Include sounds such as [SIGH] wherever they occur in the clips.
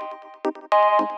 Thank you.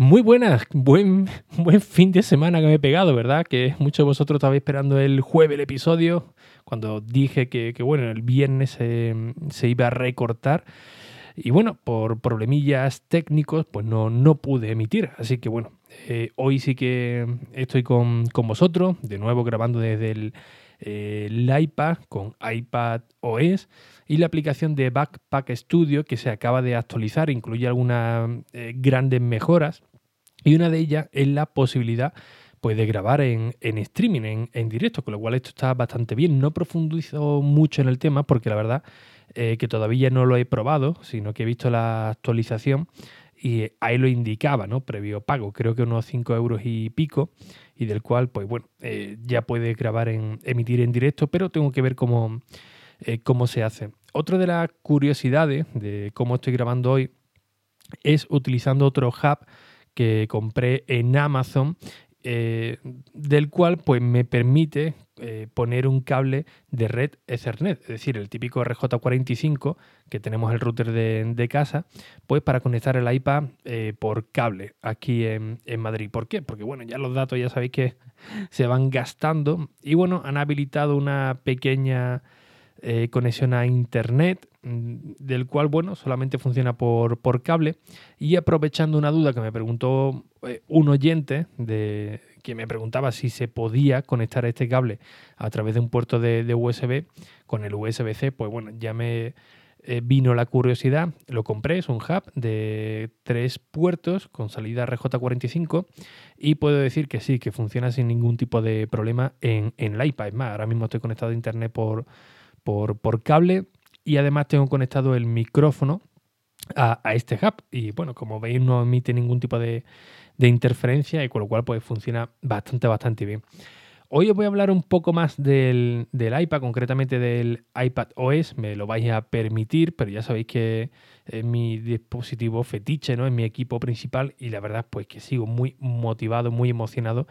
Muy buenas, buen, [LAUGHS] buen fin de semana que me he pegado, ¿verdad? Que muchos de vosotros estabais esperando el jueves el episodio, cuando dije que, bueno, el viernes se, iba a recortar. Y bueno, por problemillas técnicos, pues no, no pude emitir. Así que bueno, eh, hoy sí que estoy con, vosotros, de nuevo grabando desde el, iPad con iPad OS y la aplicación de Backpack Studio que se acaba de actualizar, incluye algunas eh, grandes mejoras y una de ellas es la posibilidad pues, de grabar en, streaming, en, directo, con lo cual esto está bastante bien. No profundizo mucho en el tema porque la verdad eh, que todavía no lo he probado, sino que he visto la actualización y ahí lo indicaba, ¿no? Previo pago, creo que unos 5 euros y pico, y del cual, pues bueno, eh, ya puedes grabar en, emitir en directo, pero tengo que ver cómo, eh, cómo se hace. Otra de las curiosidades de cómo estoy grabando hoy es utilizando otro hub que compré en Amazon eh, del cual pues me permite eh, poner un cable de red Ethernet, es decir, el típico RJ45 que tenemos el router de, casa, pues para conectar el iPad eh, por cable aquí en, Madrid. ¿Por qué? Porque bueno, ya los datos ya sabéis que se van gastando y bueno, han habilitado una pequeña conexión a internet mm, del cual bueno solamente funciona por, por, cable y aprovechando una duda que me preguntó un oyente de, que me preguntaba si se podía conectar este cable a través de un puerto de, USB con el USB-C, pues bueno, ya me eh, vino la curiosidad, lo compré, es un hub de tres puertos con salida RJ45 y puedo decir que sí, que funciona sin ningún tipo de problema en, el iPad. Es más, ahora mismo estoy conectado a internet por, por, cable y además tengo conectado el micrófono a, este hub. Y bueno, como veis, no emite ningún tipo de, de interferencia y con lo cual pues funciona bastante, bastante bien. Hoy os voy a hablar un poco más del, iPad, concretamente del iPad OS, me lo vais a permitir, pero ya sabéis que es mi dispositivo fetiche, ¿no? Es mi equipo principal y la verdad pues que sigo muy motivado, muy emocionado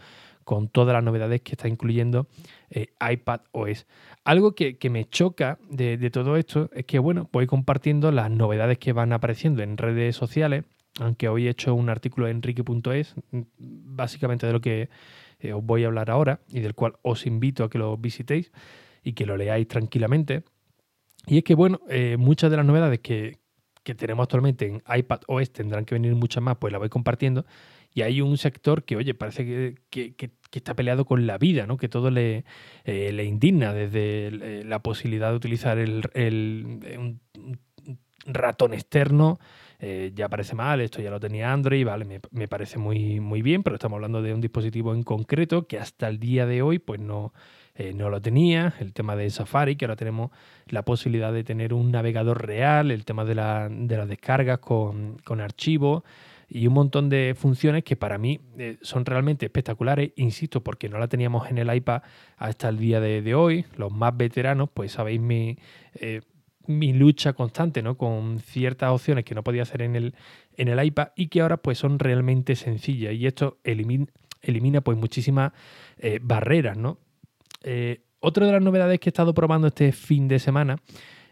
con todas las novedades que está incluyendo eh, iPad OS. Algo que, me choca de, todo esto es que, bueno, voy compartiendo las novedades que van apareciendo en redes sociales aunque hoy he hecho un artículo en enrique.es, básicamente de lo que eh, os voy a hablar ahora y del cual os invito a que lo visitéis y que lo leáis tranquilamente. Y es que, bueno, eh, muchas de las novedades que, tenemos actualmente en iPad OS tendrán que venir muchas más, pues la voy compartiendo. Y hay un sector que, oye, parece que, está peleado con la vida, ¿no? Que todo le, eh, le indigna, desde la posibilidad de utilizar el, un ratón externo eh, ya parece mal, esto ya lo tenía Android, vale, me, parece muy, muy bien, pero estamos hablando de un dispositivo en concreto que hasta el día de hoy pues no, eh, no lo tenía, el tema de Safari, que ahora tenemos la posibilidad de tener un navegador real, el tema de, la, de las descargas con, con archivos y un montón de funciones que para mí eh, son realmente espectaculares, insisto, porque no la teníamos en el iPad hasta el día de, hoy. Los más veteranos, pues sabéis mi, mi lucha constante ¿no? con ciertas opciones que no podía hacer en el, en el iPad y que ahora pues son realmente sencillas y esto elimina, pues muchísimas eh, barreras. ¿no? Eh, otra de las novedades que he estado probando este fin de semana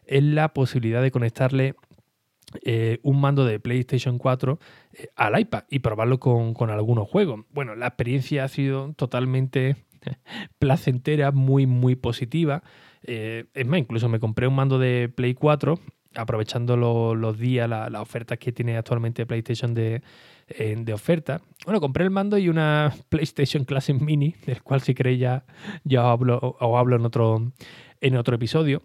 es la posibilidad de conectarle eh, un mando de PlayStation 4 al iPad y probarlo con, con, algunos juegos. Bueno, la experiencia ha sido totalmente [LAUGHS] placentera, muy, muy positiva. Eh, es más, incluso me compré un mando de Play 4 aprovechando los días, las ofertas que tiene actualmente PlayStation de, de, oferta. Bueno, compré el mando y una [LAUGHS] PlayStation Classic Mini, del cual si queréis ya, ya hablo, o hablo en otro, en otro episodio.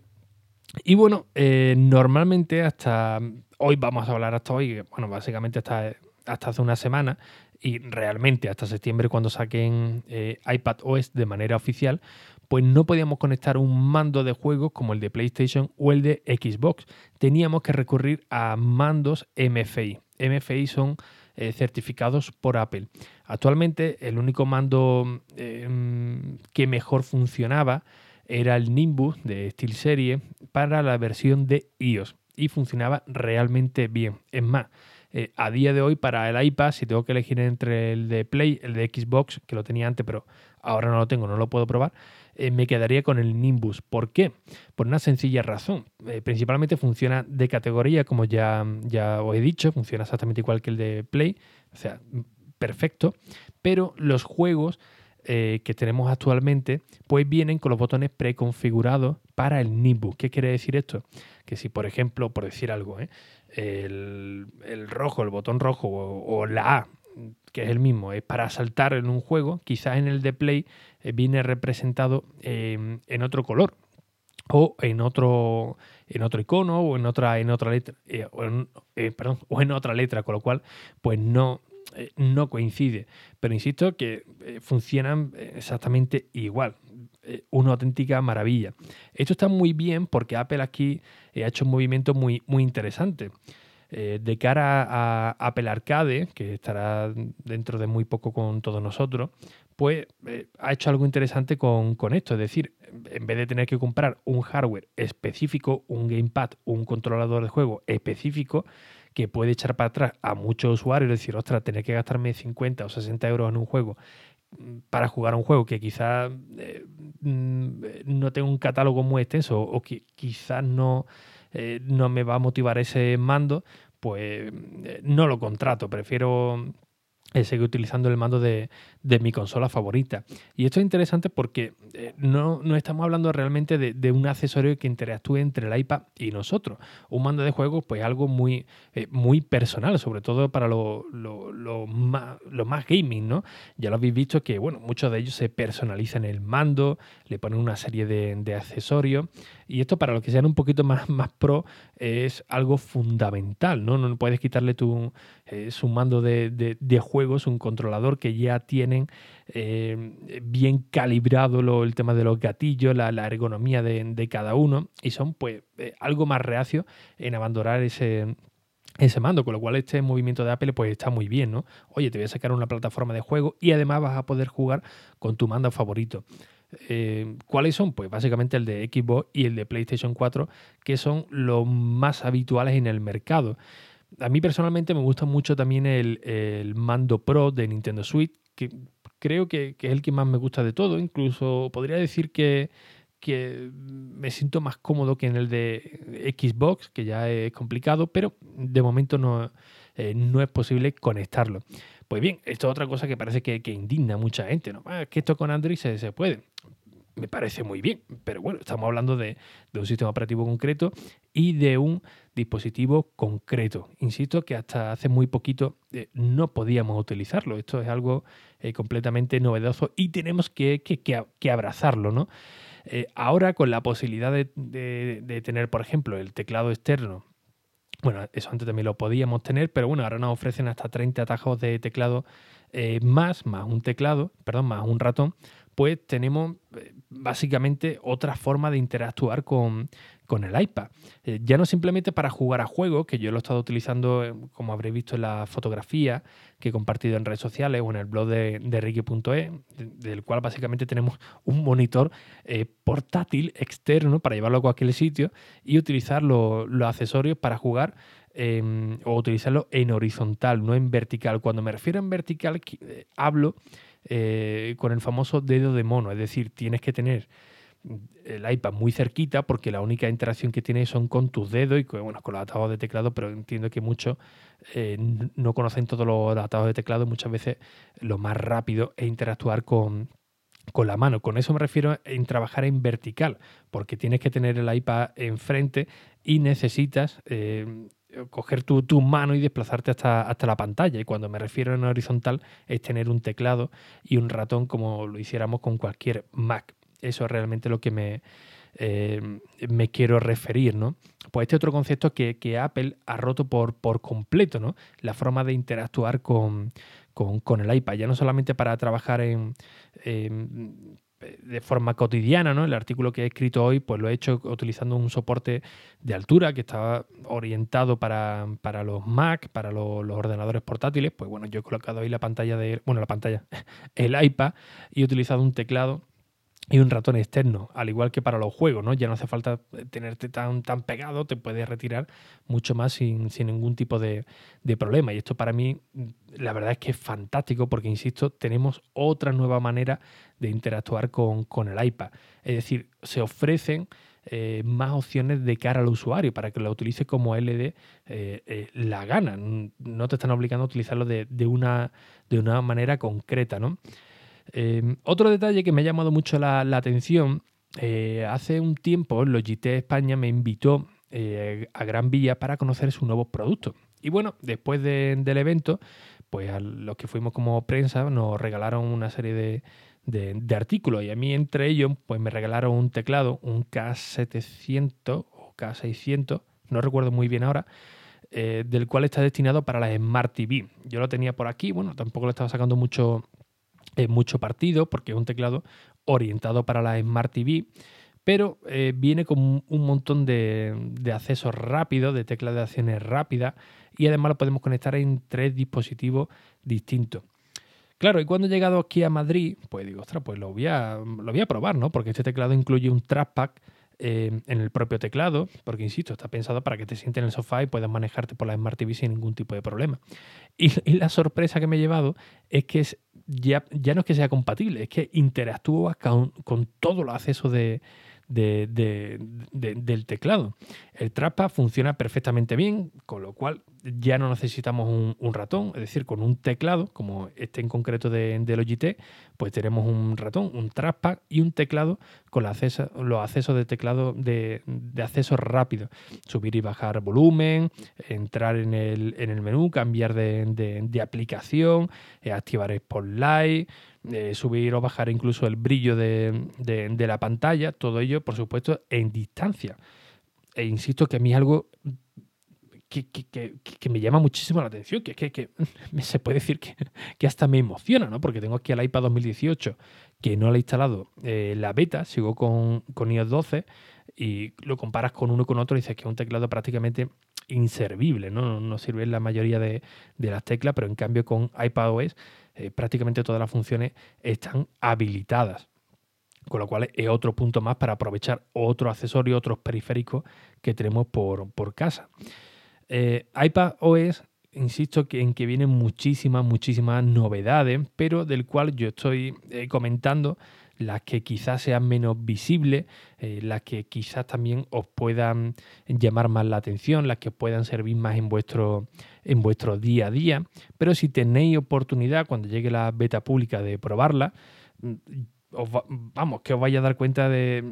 Y bueno, eh, normalmente hasta hoy vamos a hablar hasta hoy, bueno, básicamente hasta, hasta hace una semana y realmente hasta septiembre cuando saquen eh, iPad OS de manera oficial, pues no podíamos conectar un mando de juegos como el de PlayStation o el de Xbox. Teníamos que recurrir a mandos MFI. MFI son eh, certificados por Apple. Actualmente el único mando que mejor funcionaba era el Nimbus de SteelSeries para la versión de iOS y funcionaba realmente bien. Es más, eh, a día de hoy para el iPad, si tengo que elegir entre el de Play, el de Xbox, que lo tenía antes, pero ahora no lo tengo, no lo puedo probar, eh, me quedaría con el Nimbus. ¿Por qué? Por una sencilla razón. Eh, principalmente funciona de categoría, como ya, ya os he dicho, funciona exactamente igual que el de Play, o sea, perfecto, pero los juegos que tenemos actualmente, pues vienen con los botones preconfigurados para el Nimbus. ¿Qué quiere decir esto? Que si, por ejemplo, por decir algo, ¿eh? el, rojo, el botón rojo o, la A, que es el mismo, es para saltar en un juego, quizás en el de Play eh, viene representado en otro color o en otro en otro icono o en otra en otra letra eh, eh, perdón, o en otra letra con lo cual pues no no coincide pero insisto que funcionan exactamente igual una auténtica maravilla esto está muy bien porque Apple aquí ha hecho un movimiento muy, muy interesante. Eh, de cara a Apple Arcade, que estará dentro de muy poco con todos nosotros, pues eh, ha hecho algo interesante con, esto. Es decir, en vez de tener que comprar un hardware específico, un gamepad, un controlador de juego específico, que puede echar para atrás a muchos usuarios decir, ostras, tener que gastarme 50 o 60 euros en un juego mm, para jugar un juego que quizás eh, mm, no tenga un catálogo muy extenso o que quizás no eh, no me va a motivar ese mando, pues eh, no lo contrato, prefiero eh, seguir utilizando el mando de, mi consola favorita. Y esto es interesante porque eh, no, estamos hablando realmente de, un accesorio que interactúe entre el iPad y nosotros. Un mando de juego, pues algo muy, eh, muy personal, sobre todo para los lo, más, más, gaming, ¿no? Ya lo habéis visto que, bueno, muchos de ellos se personalizan el mando, le ponen una serie de, accesorios. Y esto para los que sean un poquito más, más pro es algo fundamental, ¿no? No puedes quitarle tu, su mando de, de juegos, un controlador que ya tiene eh, bien calibrado el tema de los gatillos, la, ergonomía de, cada uno y son pues eh, algo más reacios en abandonar ese, ese mando, con lo cual este movimiento de Apple pues está muy bien, ¿no? Oye, te voy a sacar una plataforma de juego y además vas a poder jugar con tu mando favorito. Eh, ¿Cuáles son? Pues básicamente el de Xbox y el de PlayStation 4, que son los más habituales en el mercado. A mí personalmente me gusta mucho también el, el mando Pro de Nintendo Switch, que creo que, es el que más me gusta de todo. Incluso podría decir que, me siento más cómodo que en el de Xbox, que ya es complicado, pero de momento no, eh, no es posible conectarlo. Pues bien, esto es otra cosa que parece que, indigna a mucha gente. ¿no? Ah, que esto con Android se, se puede me parece muy bien, pero bueno, estamos hablando de, un sistema operativo concreto y de un dispositivo concreto. Insisto que hasta hace muy poquito eh, no podíamos utilizarlo. Esto es algo eh, completamente novedoso y tenemos que, abrazarlo, ¿no? Eh, ahora con la posibilidad de, tener, por ejemplo, el teclado externo bueno, eso antes también lo podíamos tener, pero bueno, ahora nos ofrecen hasta 30 atajos de teclado más, más un teclado, perdón, más un ratón, pues tenemos eh, básicamente otra forma de interactuar con, el iPad. Eh, ya no simplemente para jugar a juegos, que yo lo he estado utilizando, eh, como habréis visto en la fotografía que he compartido en redes sociales o en el blog de, de Ricky.e, del cual básicamente tenemos un monitor portátil externo para llevarlo a cualquier sitio y utilizar los accesorios para jugar em, o utilizarlo en horizontal, no en vertical. Cuando me refiero en vertical, hablo eh, con el famoso dedo de mono, es decir, tienes que tener el iPad muy cerquita porque la única interacción que tiene son con tus dedos y con, bueno, con los atados de teclado, pero entiendo que muchos eh, no conocen todos los atados de teclado, muchas veces lo más rápido es interactuar con, con la mano. Con eso me refiero en trabajar en vertical, porque tienes que tener el iPad enfrente y necesitas eh, coger tu, tu, mano y desplazarte hasta, hasta la pantalla. Y cuando me refiero en horizontal es tener un teclado y un ratón como lo hiciéramos con cualquier Mac. Eso es realmente lo que me, eh, me quiero referir, ¿no? Pues este otro concepto que, que Apple ha roto por, por completo, ¿no? La forma de interactuar con, con, el iPad, ya no solamente para trabajar en, de forma cotidiana, ¿no? El artículo que he escrito hoy, pues lo he hecho utilizando un soporte de altura que estaba orientado para, los Mac, para los, los, ordenadores portátiles. Pues bueno, yo he colocado ahí la pantalla de, bueno, la pantalla, [LAUGHS] el iPad y he utilizado un teclado y un ratón externo, al igual que para los juegos, ¿no? Ya no hace falta tenerte tan, tan pegado, te puedes retirar mucho más sin, ningún tipo de, problema. Y esto para mí, la verdad es que es fantástico porque, insisto, tenemos otra nueva manera de interactuar con, el iPad. Es decir, se ofrecen eh, más opciones de cara al usuario para que lo utilice como LD eh, eh, la gana. No te están obligando a utilizarlo de, una, de una manera concreta, ¿no? Em, otro detalle que me ha llamado mucho la, atención, eh, hace un tiempo Logitech España me invitó eh, a Gran Vía para conocer sus nuevos productos. Y bueno, después del evento, pues a los que fuimos como prensa nos regalaron una serie de, artículos y a mí entre ellos pues me regalaron un teclado, un K700 o K600, no recuerdo muy bien ahora, eh, del cual está destinado para las Smart TV. Yo lo tenía por aquí, bueno, tampoco le estaba sacando mucho, mucho partido porque es un teclado orientado para la Smart TV, pero eh, viene con un montón de, accesos rápidos, de teclas de acciones rápidas y además lo podemos conectar en tres dispositivos distintos. Claro, y cuando he llegado aquí a Madrid, pues digo, ostras, pues lo voy a, lo voy a probar, ¿no? Porque este teclado incluye un trackpad eh, en el propio teclado, porque insisto, está pensado para que te sientes en el sofá y puedas manejarte por la Smart TV sin ningún tipo de problema. Y, y la sorpresa que me he llevado es que es ya, ya no es que sea compatible, es que interactúa con, con todos los accesos de, del teclado. El Trapa funciona perfectamente bien, con lo cual ya no necesitamos un, ratón, es decir, con un teclado, como este en concreto de, de Logitech, pues tenemos un ratón, un trackpad y un teclado con los accesos de teclado de, acceso rápido. Subir y bajar volumen, entrar en el, en el menú, cambiar de, aplicación, eh, activar Spotlight, subir o bajar incluso el brillo de, la pantalla, todo ello, por supuesto, en distancia. E insisto que a mí es algo que, me llama muchísimo la atención, que, que, [LAUGHS] se puede decir que, hasta me emociona, ¿no? Porque tengo aquí el iPad 2018 que no le he instalado eh, la beta, sigo con, con iOS 12 y lo comparas con uno con otro y dices que es un teclado prácticamente inservible, ¿no? No sirve la mayoría de, de las teclas, pero en cambio con iPadOS eh, prácticamente todas las funciones están habilitadas. Con lo cual es otro punto más para aprovechar otro accesorio, otros periféricos que tenemos por, casa. Eh, iPad OS, insisto en que vienen muchísimas, muchísimas novedades, pero del cual yo estoy eh, comentando las que quizás sean menos visibles, eh, las que quizás también os puedan llamar más la atención, las que puedan servir más en vuestro, en vuestro día a día. Pero si tenéis oportunidad cuando llegue la beta pública de probarla, vamos, que os vaya a dar cuenta de,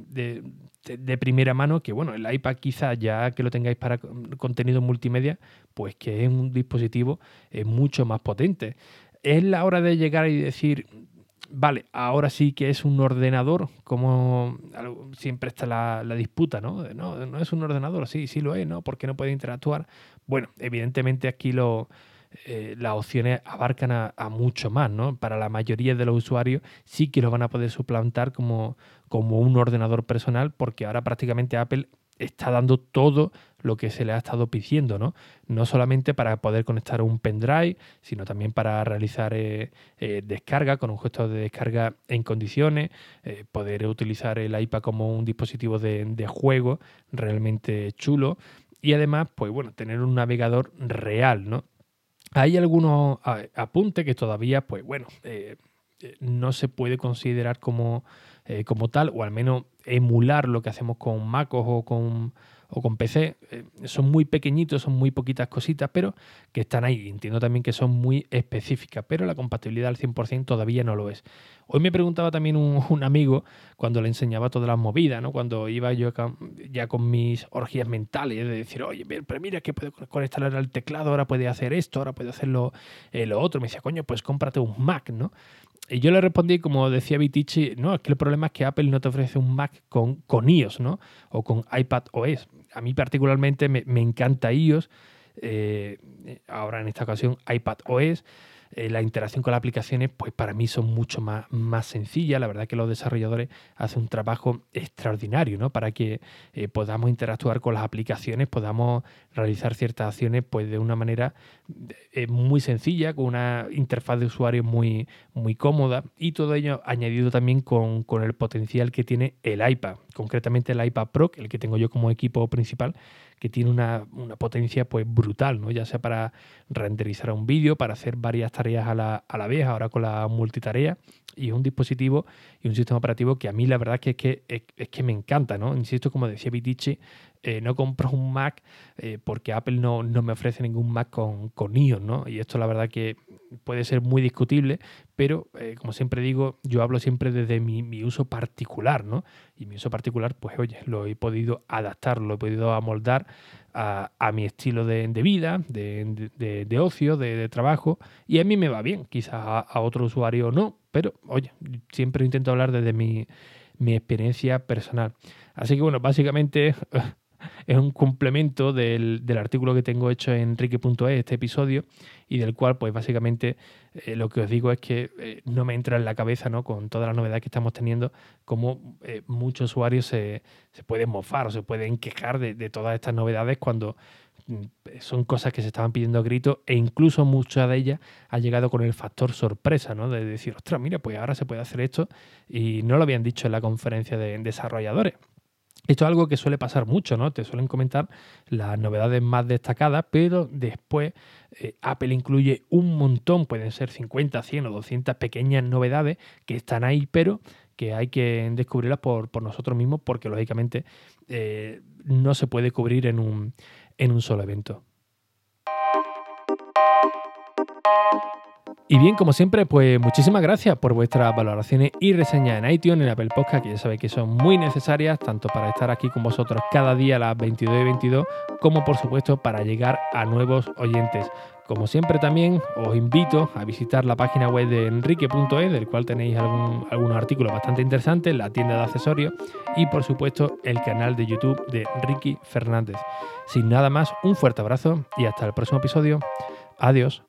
de, primera mano que, bueno, el iPad quizás ya que lo tengáis para contenido multimedia, pues que es un dispositivo eh, mucho más potente. Es la hora de llegar y decir, vale, ahora sí que es un ordenador, como siempre está la, disputa, ¿no? ¿no? No es un ordenador, sí, sí lo es, ¿no? ¿Por qué no puede interactuar? Bueno, evidentemente aquí lo, eh, las opciones abarcan a, mucho más, ¿no? Para la mayoría de los usuarios sí que lo van a poder suplantar como, como un ordenador personal, porque ahora prácticamente Apple está dando todo lo que se le ha estado pidiendo, ¿no? No solamente para poder conectar un pendrive, sino también para realizar eh, eh, descarga con un gesto de descarga en condiciones, eh, poder utilizar el iPad como un dispositivo de, juego realmente chulo y además, pues bueno, tener un navegador real, ¿no? Hay algunos apuntes que todavía, pues bueno, no se puede considerar como eh, como tal, o al menos emular lo que hacemos con MacOS o con, o con PC. Eh, son muy pequeñitos, son muy poquitas cositas, pero que están ahí. Entiendo también que son muy específicas, pero la compatibilidad al 100% todavía no lo es. Hoy me preguntaba también [LAUGHS] un, amigo cuando le enseñaba todas las movidas, ¿no? cuando iba yo ya con mis orgías mentales, de decir, oye, pero mira que puede conectar al teclado, ahora puede hacer esto, ahora puede hacerlo eh, lo otro. Me decía, coño, pues cómprate un Mac, ¿no? Y yo le respondí, como decía Vitici, no, es que el problema es que Apple no te ofrece un Mac con, con iOS, ¿no? O con iPad OS. A mí particularmente me, encanta iOS, eh, ahora en esta ocasión iPad OS. Eh, la interacción con las aplicaciones, pues para mí son mucho más, más sencillas. La verdad que los desarrolladores hacen un trabajo extraordinario, ¿no? Para que eh, podamos interactuar con las aplicaciones, podamos realizar ciertas acciones, pues de una manera eh, muy sencilla, con una interfaz de usuario muy, muy cómoda y todo ello añadido también con, con el potencial que tiene el iPad, concretamente el iPad Pro, el que tengo yo como equipo principal, que tiene una, potencia pues brutal, ¿no? ya sea para renderizar un vídeo, para hacer varias tareas a la, a la vez, ahora con la multitarea, y es un dispositivo y un sistema operativo que a mí la verdad que es que, es, que me encanta, ¿no? Insisto, como decía Vitici, eh, no compro un Mac eh, porque Apple no, me ofrece ningún Mac con, con iOS, ¿no? Y esto la verdad que puede ser muy discutible, pero eh, como siempre digo, yo hablo siempre desde mi, uso particular, ¿no? Y mi uso particular, pues oye, lo he podido adaptar, lo he podido amoldar a, mi estilo de, vida, de, ocio, de, trabajo, y a mí me va bien, quizás a, otro usuario no, pero oye, siempre intento hablar desde mi, mi experiencia personal. Así que bueno, básicamente [LAUGHS] es un complemento del, artículo que tengo hecho en enrique.es, este episodio, y del cual, pues básicamente eh, lo que os digo es que eh, no me entra en la cabeza, ¿no? Con toda la novedad que estamos teniendo, cómo eh, muchos usuarios se, pueden mofar o se pueden quejar de, todas estas novedades cuando mm, son cosas que se estaban pidiendo a grito e incluso muchas de ellas ha llegado con el factor sorpresa, ¿no? De decir, ostras, mira, pues ahora se puede hacer esto y no lo habían dicho en la conferencia de desarrolladores. Esto es algo que suele pasar mucho, ¿no? Te suelen comentar las novedades más destacadas, pero después eh, Apple incluye un montón, pueden ser 50, 100 o 200 pequeñas novedades que están ahí, pero que hay que descubrirlas por, nosotros mismos porque lógicamente eh, no se puede cubrir en un, en un solo evento. Y bien, como siempre, pues muchísimas gracias por vuestras valoraciones y reseñas en iTunes, en Apple Podcast, que ya sabéis que son muy necesarias, tanto para estar aquí con vosotros cada día a las 22 y 22, como por supuesto para llegar a nuevos oyentes. Como siempre también os invito a visitar la página web de enrique.es, del cual tenéis algún, algunos artículos bastante interesantes, la tienda de accesorios y por supuesto el canal de YouTube de Ricky Fernández. Sin nada más, un fuerte abrazo y hasta el próximo episodio. Adiós.